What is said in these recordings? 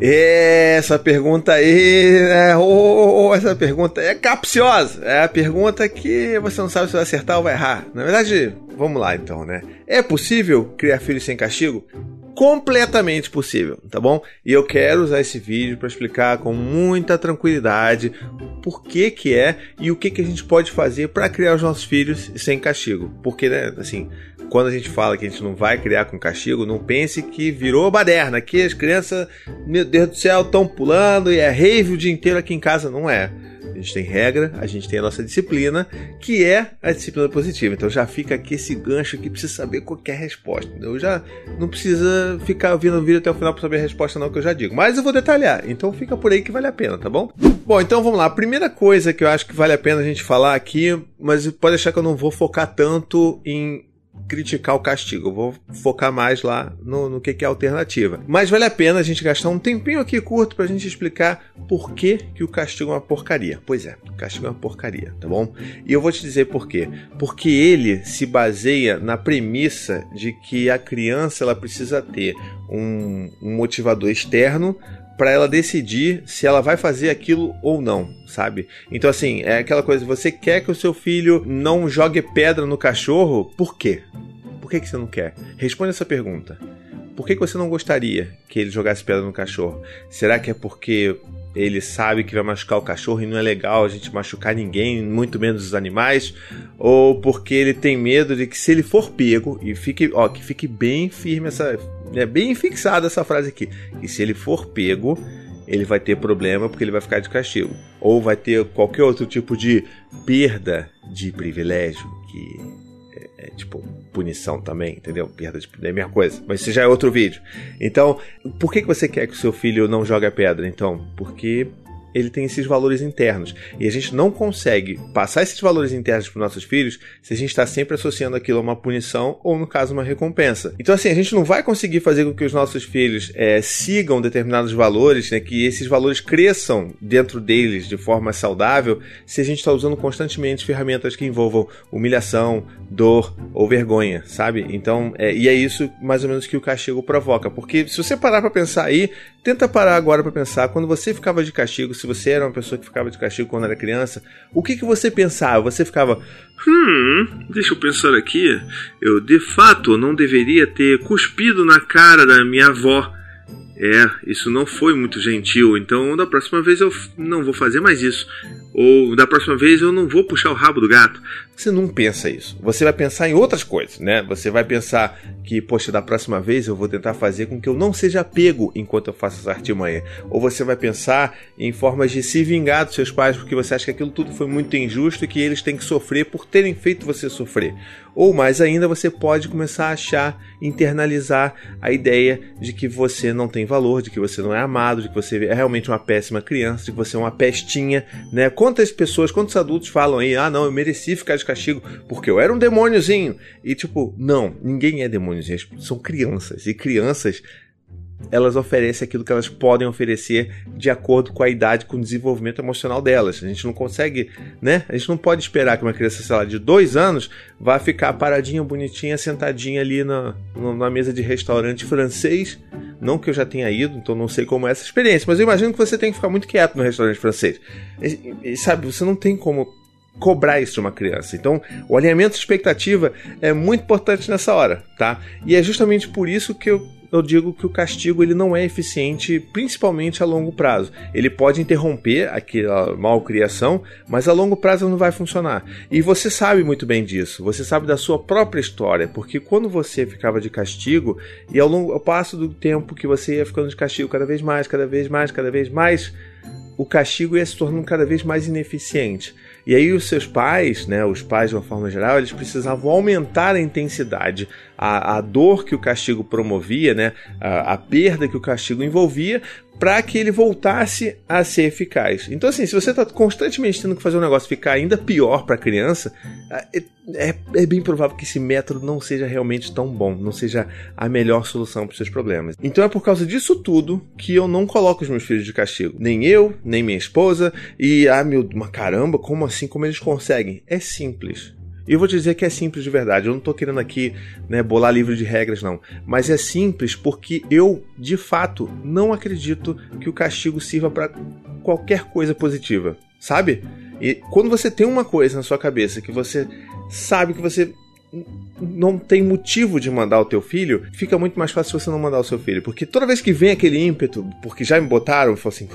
Essa pergunta aí, né? Oh, essa pergunta é capciosa. É a pergunta que você não sabe se vai acertar ou vai errar. Na verdade, vamos lá então, né? É possível criar filhos sem castigo? completamente possível, tá bom? E eu quero usar esse vídeo para explicar com muita tranquilidade por que que é e o que que a gente pode fazer para criar os nossos filhos sem castigo. Porque, né, assim, quando a gente fala que a gente não vai criar com castigo, não pense que virou baderna, que as crianças, meu Deus do céu, estão pulando e é rave o dia inteiro aqui em casa. Não é. A gente tem regra, a gente tem a nossa disciplina, que é a disciplina positiva. Então já fica aqui esse gancho que precisa saber qualquer é resposta. Eu já não precisa ficar ouvindo o vídeo até o final para saber a resposta, não, que eu já digo. Mas eu vou detalhar. Então fica por aí que vale a pena, tá bom? Bom, então vamos lá. A primeira coisa que eu acho que vale a pena a gente falar aqui, mas pode achar que eu não vou focar tanto em criticar o castigo. Eu vou focar mais lá no, no que, que é a alternativa. Mas vale a pena a gente gastar um tempinho aqui curto para a gente explicar por que, que o castigo é uma porcaria. Pois é, o castigo é uma porcaria, tá bom? E eu vou te dizer por quê. Porque ele se baseia na premissa de que a criança ela precisa ter um, um motivador externo para ela decidir se ela vai fazer aquilo ou não, sabe? Então, assim, é aquela coisa: você quer que o seu filho não jogue pedra no cachorro? Por quê? Por que, que você não quer? Responda essa pergunta. Por que, que você não gostaria que ele jogasse pedra no cachorro? Será que é porque ele sabe que vai machucar o cachorro e não é legal a gente machucar ninguém, muito menos os animais? Ou porque ele tem medo de que se ele for pego, e fique, ó, que fique bem firme essa, é bem fixada essa frase aqui. E se ele for pego, ele vai ter problema porque ele vai ficar de castigo. Ou vai ter qualquer outro tipo de perda de privilégio, que é, é tipo punição também, entendeu? Perda de é a mesma coisa. Mas isso já é outro vídeo. Então, por que, que você quer que o seu filho não jogue a pedra? Então, porque ele tem esses valores internos. E a gente não consegue passar esses valores internos para os nossos filhos se a gente está sempre associando aquilo a uma punição ou, no caso, uma recompensa. Então, assim, a gente não vai conseguir fazer com que os nossos filhos é, sigam determinados valores, né, que esses valores cresçam dentro deles de forma saudável, se a gente está usando constantemente ferramentas que envolvam humilhação, dor ou vergonha, sabe? Então, é, e é isso mais ou menos que o castigo provoca. Porque se você parar para pensar aí, tenta parar agora para pensar, quando você ficava de castigo, se você era uma pessoa que ficava de castigo quando era criança, o que, que você pensava? Você ficava, hum, deixa eu pensar aqui, eu de fato não deveria ter cuspido na cara da minha avó. É, isso não foi muito gentil, então da próxima vez eu não vou fazer mais isso. Ou da próxima vez eu não vou puxar o rabo do gato. Você não pensa isso. Você vai pensar em outras coisas, né? Você vai pensar que, poxa, da próxima vez eu vou tentar fazer com que eu não seja pego enquanto eu faço essa artimanha. Ou você vai pensar em formas de se vingar dos seus pais porque você acha que aquilo tudo foi muito injusto e que eles têm que sofrer por terem feito você sofrer. Ou mais ainda, você pode começar a achar, internalizar a ideia de que você não tem valor, de que você não é amado, de que você é realmente uma péssima criança, de que você é uma pestinha, né? Quantas pessoas, quantos adultos falam aí, ah, não, eu mereci ficar de castigo porque eu era um demôniozinho. E tipo, não, ninguém é demôniozinho, são crianças. E crianças elas oferecem aquilo que elas podem oferecer de acordo com a idade, com o desenvolvimento emocional delas. A gente não consegue, né? A gente não pode esperar que uma criança, sei lá, de dois anos vá ficar paradinha, bonitinha, sentadinha ali na, na mesa de restaurante francês. Não que eu já tenha ido, então não sei como é essa experiência, mas eu imagino que você tem que ficar muito quieto no restaurante francês. E, e sabe, você não tem como cobrar isso de uma criança. Então, o alinhamento de expectativa é muito importante nessa hora, tá? E é justamente por isso que eu eu digo que o castigo ele não é eficiente, principalmente a longo prazo. Ele pode interromper aquela malcriação, mas a longo prazo não vai funcionar. E você sabe muito bem disso. Você sabe da sua própria história, porque quando você ficava de castigo e ao longo ao passo do tempo que você ia ficando de castigo cada vez mais, cada vez mais, cada vez mais, o castigo ia se tornando cada vez mais ineficiente. E aí os seus pais, né, os pais de uma forma geral, eles precisavam aumentar a intensidade, a, a dor que o castigo promovia, né, a, a perda que o castigo envolvia, para que ele voltasse a ser eficaz. Então, assim, se você está constantemente tendo que fazer um negócio ficar ainda pior para a criança, é, é, é, bem provável que esse método não seja realmente tão bom, não seja a melhor solução para seus problemas. Então, é por causa disso tudo que eu não coloco os meus filhos de castigo. Nem eu, nem minha esposa. E, ah, meu, uma caramba, como assim? Como eles conseguem? É simples. E eu vou te dizer que é simples de verdade. Eu não tô querendo aqui né, bolar livro de regras, não. Mas é simples porque eu, de fato, não acredito que o castigo sirva para qualquer coisa positiva. Sabe? E quando você tem uma coisa na sua cabeça que você sabe que você não tem motivo de mandar o teu filho, fica muito mais fácil você não mandar o seu filho. Porque toda vez que vem aquele ímpeto, porque já me botaram, eu falo assim,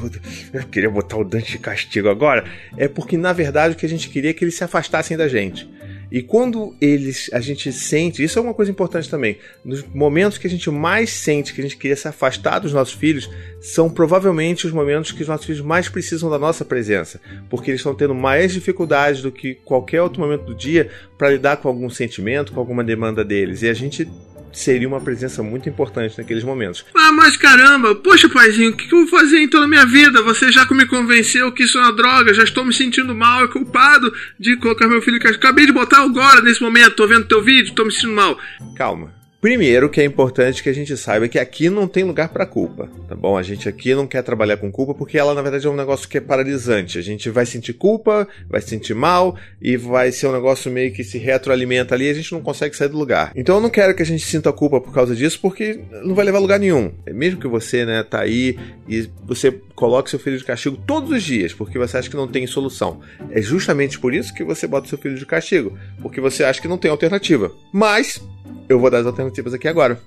eu queria botar o Dante de castigo agora, é porque na verdade o que a gente queria é que eles se afastassem da gente. E quando eles, a gente sente, isso é uma coisa importante também, nos momentos que a gente mais sente que a gente queria se afastar dos nossos filhos, são provavelmente os momentos que os nossos filhos mais precisam da nossa presença, porque eles estão tendo mais dificuldades do que qualquer outro momento do dia para lidar com algum sentimento, com alguma demanda deles. E a gente seria uma presença muito importante naqueles momentos. Ah, mas caramba, poxa paizinho, o que eu vou fazer então na minha vida? Você já me convenceu que isso é uma droga, já estou me sentindo mal, é culpado de colocar meu filho em Acabei de botar agora, nesse momento, tô vendo teu vídeo, tô me sentindo mal. Calma, Primeiro, que é importante que a gente saiba que aqui não tem lugar para culpa, tá bom? A gente aqui não quer trabalhar com culpa porque ela na verdade é um negócio que é paralisante. A gente vai sentir culpa, vai sentir mal e vai ser um negócio meio que se retroalimenta ali e a gente não consegue sair do lugar. Então eu não quero que a gente sinta culpa por causa disso porque não vai levar a lugar nenhum. É mesmo que você, né, tá aí e você coloque seu filho de castigo todos os dias porque você acha que não tem solução. É justamente por isso que você bota seu filho de castigo, porque você acha que não tem alternativa. Mas eu vou dar as alternativas aqui agora.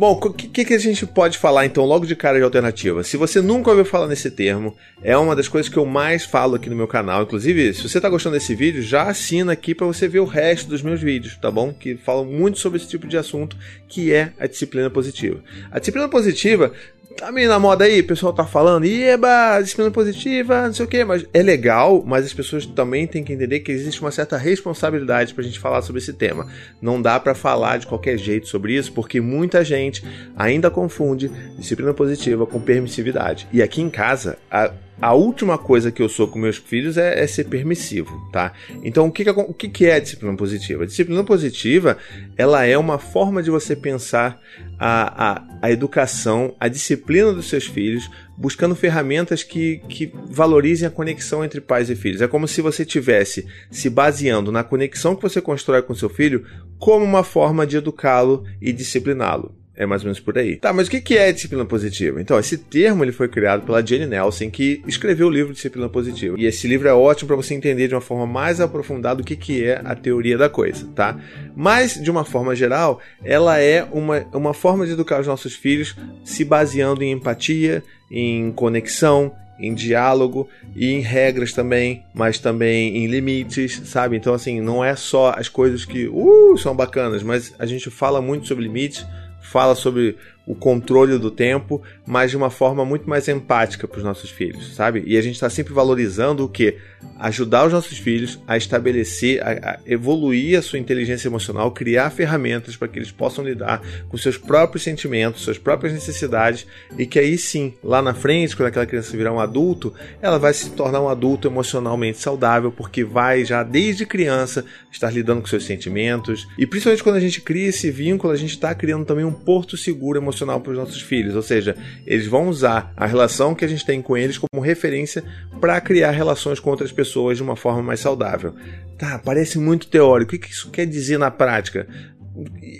Bom, o que, que, a gente pode falar então logo de cara de alternativa? Se você nunca ouviu falar nesse termo, é uma das coisas que eu mais falo aqui no meu canal. Inclusive, se você está gostando desse vídeo, já assina aqui para você ver o resto dos meus vídeos, tá bom? Que falam muito sobre esse tipo de assunto, que é a disciplina positiva. A disciplina positiva tá meio na moda aí, o pessoal tá falando, eba, disciplina positiva, não sei o que, mas é legal, mas as pessoas também têm que entender que existe uma certa responsabilidade pra gente falar sobre esse tema. Não dá para falar de qualquer jeito sobre isso, porque muita gente ainda confunde disciplina positiva com permissividade. E aqui em casa, a a última coisa que eu sou com meus filhos é, é ser permissivo, tá? Então, o que, que, o que, é a disciplina positiva? A disciplina positiva, ela é uma forma de você pensar a, a, a educação, a disciplina dos seus filhos, buscando ferramentas que, que valorizem a conexão entre pais e filhos. É como se você tivesse se baseando na conexão que você constrói com seu filho como uma forma de educá-lo e discipliná-lo. É mais ou menos por aí. Tá, mas o que é disciplina positiva? Então, esse termo ele foi criado pela Jane Nelson, que escreveu o livro Disciplina Positiva. E esse livro é ótimo para você entender de uma forma mais aprofundada o que, que é a teoria da coisa, tá? Mas, de uma forma geral, ela é uma, uma forma de educar os nossos filhos se baseando em empatia, em conexão, em diálogo e em regras também, mas também em limites, sabe? Então, assim, não é só as coisas que uh, são bacanas, mas a gente fala muito sobre limites fala sobre o controle do tempo, mas de uma forma muito mais empática para os nossos filhos, sabe? E a gente está sempre valorizando o que? Ajudar os nossos filhos a estabelecer, a, a evoluir a sua inteligência emocional, criar ferramentas para que eles possam lidar com seus próprios sentimentos, suas próprias necessidades, e que aí sim, lá na frente, quando aquela criança virar um adulto, ela vai se tornar um adulto emocionalmente saudável, porque vai já desde criança estar lidando com seus sentimentos, e principalmente quando a gente cria esse vínculo, a gente está criando também um porto seguro emocional para os nossos filhos, ou seja, eles vão usar a relação que a gente tem com eles como referência para criar relações com outras pessoas de uma forma mais saudável. Tá, parece muito teórico. O que isso quer dizer na prática?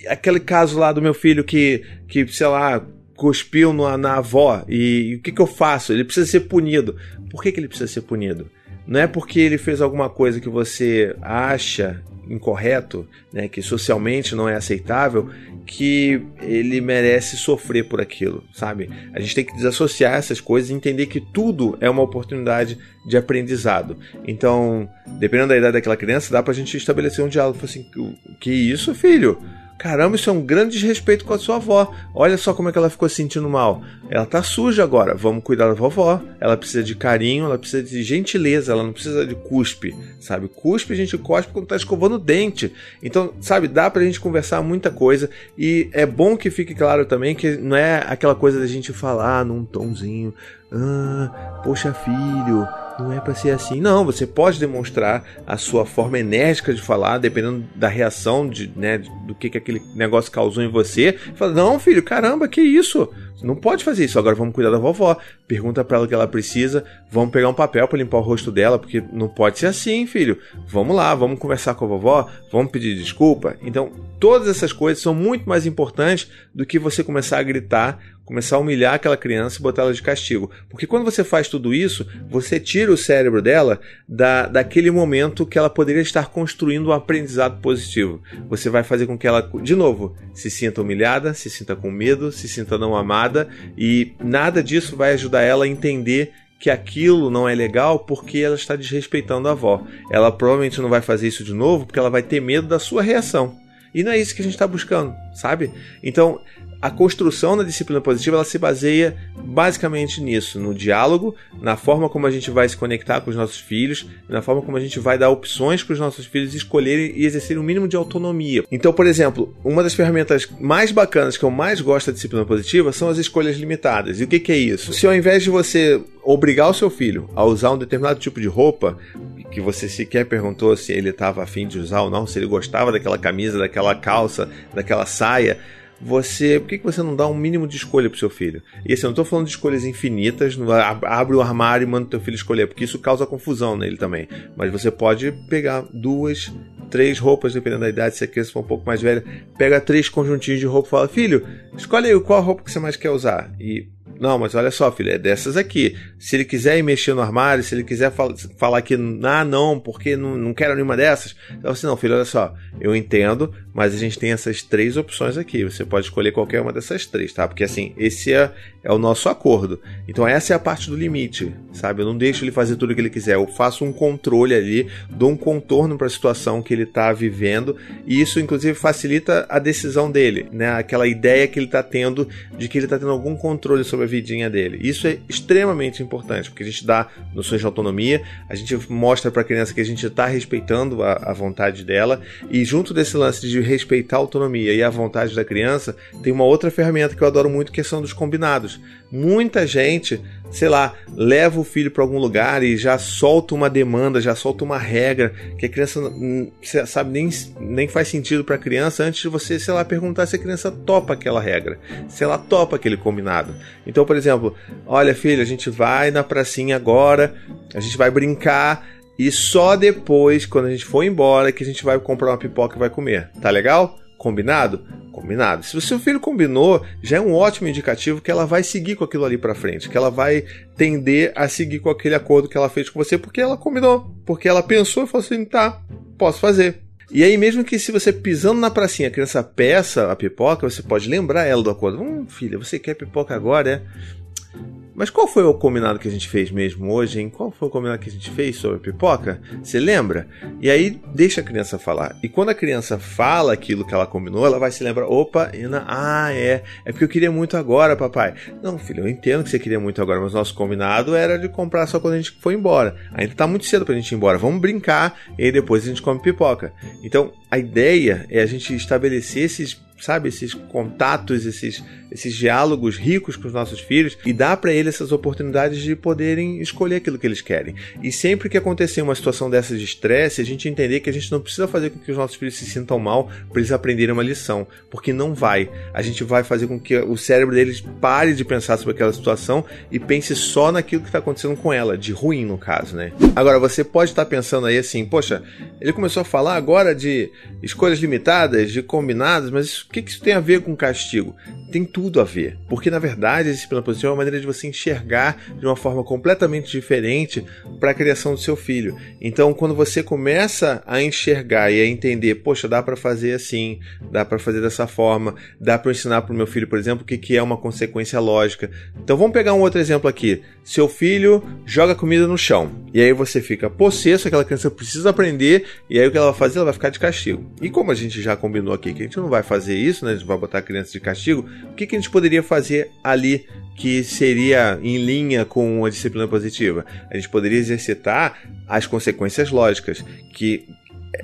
Aquele caso lá do meu filho que, que sei lá, cuspiu na, na avó e, e o que, que eu faço? Ele precisa ser punido. Por que, que ele precisa ser punido? Não é porque ele fez alguma coisa que você acha incorreto, né, que socialmente não é aceitável, que ele merece sofrer por aquilo, sabe? A gente tem que desassociar essas coisas e entender que tudo é uma oportunidade de aprendizado. Então, dependendo da idade daquela criança, dá pra gente estabelecer um diálogo. Assim, que isso, filho? Caramba, isso é um grande desrespeito com a sua avó. Olha só como é que ela ficou se sentindo mal. Ela tá suja agora. Vamos cuidar da vovó. Ela precisa de carinho, ela precisa de gentileza, ela não precisa de cuspe, sabe? Cuspe a gente cospe quando tá escovando o dente. Então, sabe, dá pra gente conversar muita coisa e é bom que fique claro também que não é aquela coisa da gente falar num tomzinho, ah, poxa filho, não é para ser assim. Não, você pode demonstrar a sua forma enérgica de falar, dependendo da reação de, né, do que, que aquele negócio causou em você. Fala, não, filho, caramba, que isso? Não pode fazer isso. Agora vamos cuidar da vovó. Pergunta para ela o que ela precisa. Vamos pegar um papel para limpar o rosto dela, porque não pode ser assim, filho. Vamos lá, vamos conversar com a vovó, vamos pedir desculpa. Então, todas essas coisas são muito mais importantes do que você começar a gritar começar a humilhar aquela criança e botar ela de castigo. Porque quando você faz tudo isso, você tira o cérebro dela da, daquele momento que ela poderia estar construindo um aprendizado positivo. Você vai fazer com que ela, de novo, se sinta humilhada, se sinta com medo, se sinta não amada e nada disso vai ajudar ela a entender que aquilo não é legal porque ela está desrespeitando a avó. Ela provavelmente não vai fazer isso de novo porque ela vai ter medo da sua reação. E não é isso que a gente está buscando, sabe? Então, a construção da disciplina positiva ela se baseia basicamente nisso, no diálogo, na forma como a gente vai se conectar com os nossos filhos, na forma como a gente vai dar opções para os nossos filhos escolherem e exercerem o um mínimo de autonomia. Então, por exemplo, uma das ferramentas mais bacanas que eu mais gosto da disciplina positiva são as escolhas limitadas. E o que, que é isso? Se ao invés de você obrigar o seu filho a usar um determinado tipo de roupa, que você sequer perguntou se ele estava afim de usar ou não, se ele gostava daquela camisa, daquela calça, daquela saia, você. Por que, que você não dá um mínimo de escolha pro seu filho? E assim, eu não tô falando de escolhas infinitas, não, abre o armário e manda teu filho escolher, porque isso causa confusão nele também. Mas você pode pegar duas, três roupas, dependendo da idade, se a criança for um pouco mais velha, pega três conjuntinhos de roupa e fala, filho, escolhe aí qual roupa que você mais quer usar. E não, mas olha só, filho, é dessas aqui. Se ele quiser ir mexer no armário, se ele quiser fal falar que, ah, não, porque não, não quero nenhuma dessas, então assim, não, filho, olha só, eu entendo, mas a gente tem essas três opções aqui. Você pode escolher qualquer uma dessas três, tá? Porque assim, esse é, é o nosso acordo. Então essa é a parte do limite, sabe? Eu não deixo ele fazer tudo o que ele quiser. Eu faço um controle ali, dou um contorno para a situação que ele está vivendo e isso inclusive facilita a decisão dele, né? Aquela ideia que ele está tendo de que ele está tendo algum controle sobre a vidinha dele. Isso é extremamente importante porque a gente dá noções de autonomia, a gente mostra para a criança que a gente está respeitando a, a vontade dela e junto desse lance de respeitar a autonomia e a vontade da criança, tem uma outra ferramenta que eu adoro muito que são dos combinados. Muita gente, sei lá, leva o filho para algum lugar e já solta uma demanda, já solta uma regra que a criança sabe nem, nem faz sentido para a criança antes de você, sei lá, perguntar se a criança topa aquela regra, se ela topa aquele combinado. Então, por exemplo, olha, filho, a gente vai na pracinha agora, a gente vai brincar e só depois, quando a gente for embora, que a gente vai comprar uma pipoca e vai comer. Tá legal? Combinado? Combinado. Se o seu filho combinou, já é um ótimo indicativo que ela vai seguir com aquilo ali para frente, que ela vai tender a seguir com aquele acordo que ela fez com você, porque ela combinou, porque ela pensou e falou assim: tá, posso fazer. E aí, mesmo que se você pisando na pracinha, a criança peça a pipoca, você pode lembrar ela do acordo. Hum, filha, você quer pipoca agora, é? Mas qual foi o combinado que a gente fez mesmo hoje, hein? Qual foi o combinado que a gente fez sobre pipoca? Você lembra? E aí deixa a criança falar. E quando a criança fala aquilo que ela combinou, ela vai se lembrar: opa, Ina, ah, é. É porque eu queria muito agora, papai. Não, filho, eu entendo que você queria muito agora, mas nosso combinado era de comprar só quando a gente for embora. Ainda tá muito cedo pra gente ir embora. Vamos brincar e depois a gente come pipoca. Então, a ideia é a gente estabelecer esses sabe, esses contatos, esses, esses diálogos ricos com os nossos filhos e dar para eles essas oportunidades de poderem escolher aquilo que eles querem. E sempre que acontecer uma situação dessas de estresse, a gente entender que a gente não precisa fazer com que os nossos filhos se sintam mal para eles aprenderem uma lição, porque não vai. A gente vai fazer com que o cérebro deles pare de pensar sobre aquela situação e pense só naquilo que está acontecendo com ela, de ruim no caso, né? Agora você pode estar tá pensando aí assim, poxa, ele começou a falar agora de escolhas limitadas, de combinados, mas isso o que, isso tem a ver com castigo? Tem tudo a ver. Porque, na verdade, a disciplina positiva é uma maneira de você enxergar de uma forma completamente diferente para a criação do seu filho. Então, quando você começa a enxergar e a entender, poxa, dá para fazer assim, dá para fazer dessa forma, dá para ensinar para o meu filho, por exemplo, o que, que é uma consequência lógica. Então, vamos pegar um outro exemplo aqui. Seu filho joga comida no chão. E aí você fica possesso, aquela criança precisa aprender, e aí o que ela vai fazer? Ela vai ficar de castigo. E como a gente já combinou aqui que a gente não vai fazer isso, né? A gente vai botar a criança de castigo. O que, que a gente poderia fazer ali que seria em linha com a disciplina positiva? A gente poderia exercitar as consequências lógicas, que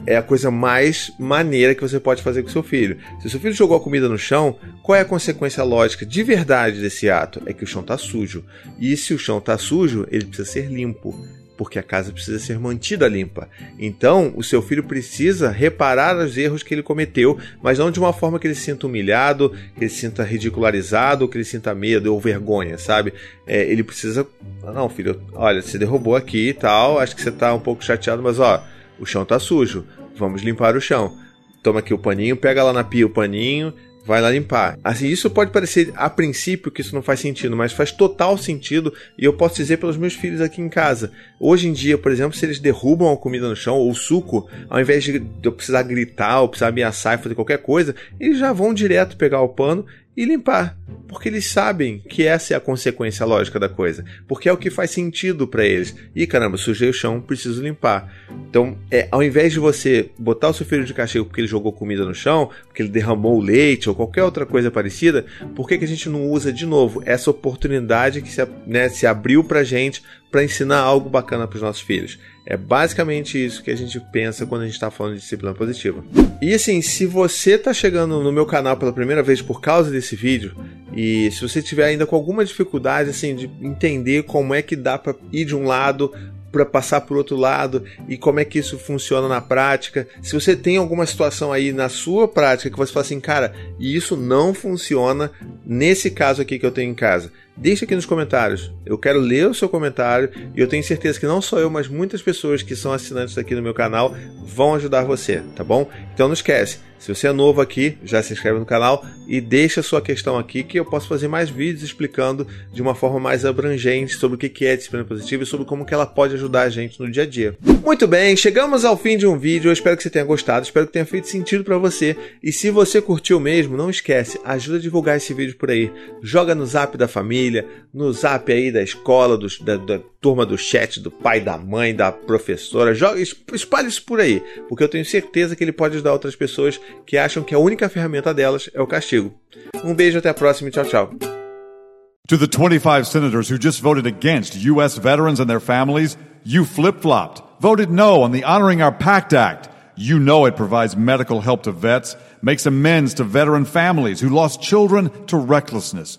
é a coisa mais maneira que você pode fazer com seu filho. Se seu filho jogou a comida no chão, qual é a consequência lógica de verdade desse ato? É que o chão está sujo. E se o chão está sujo, ele precisa ser limpo. Porque a casa precisa ser mantida limpa. Então, o seu filho precisa reparar os erros que ele cometeu, mas não de uma forma que ele se sinta humilhado, que ele se sinta ridicularizado, que ele sinta medo ou vergonha, sabe? É, ele precisa. Não, filho, olha, você derrubou aqui e tal, acho que você tá um pouco chateado, mas ó, o chão tá sujo, vamos limpar o chão. Toma aqui o paninho, pega lá na pia o paninho, vai lá limpar. Assim, isso pode parecer a princípio que isso não faz sentido, mas faz total sentido e eu posso dizer pelos meus filhos aqui em casa. Hoje em dia, por exemplo, se eles derrubam a comida no chão ou o suco, ao invés de eu precisar gritar ou precisar ameaçar e fazer qualquer coisa, eles já vão direto pegar o pano e limpar, porque eles sabem que essa é a consequência lógica da coisa, porque é o que faz sentido para eles. E caramba, sujei o chão, preciso limpar. Então, é, ao invés de você botar o seu filho de castigo porque ele jogou comida no chão, porque ele derramou leite ou qualquer outra coisa parecida, por que, que a gente não usa de novo essa oportunidade que se, né, se abriu pra gente para ensinar algo bacana para os nossos filhos? É basicamente isso que a gente pensa quando a gente está falando de disciplina positiva. E assim, se você está chegando no meu canal pela primeira vez por causa desse vídeo, e se você tiver ainda com alguma dificuldade assim de entender como é que dá para ir de um lado para passar por outro lado e como é que isso funciona na prática. Se você tem alguma situação aí na sua prática que você fala assim, cara, e isso não funciona nesse caso aqui que eu tenho em casa Deixe aqui nos comentários. Eu quero ler o seu comentário e eu tenho certeza que não só eu, mas muitas pessoas que são assinantes aqui no meu canal vão ajudar você, tá bom? Então não esquece, se você é novo aqui, já se inscreve no canal e deixa sua questão aqui que eu posso fazer mais vídeos explicando de uma forma mais abrangente sobre o que é disciplina positiva e sobre como que ela pode ajudar a gente no dia a dia. Muito bem, chegamos ao fim de um vídeo. Eu espero que você tenha gostado, espero que tenha feito sentido para você. E se você curtiu mesmo, não esquece, ajuda a divulgar esse vídeo por aí. Joga no Zap da família, no Zap aí da escola, dos, da, da turma do chat, do pai, da mãe, da professora. Joga, espalhe isso por aí, porque eu tenho certeza que ele pode ajudar outras pessoas que acham que a única ferramenta delas é o castigo. Um beijo, até a próxima e tchau, tchau. To the 25 senators who just voted against U.S. veterans and their families, you flip flopped, voted no on the Honoring Our Pact Act. You know it provides medical help to vets, makes amends to veteran families who lost children to recklessness.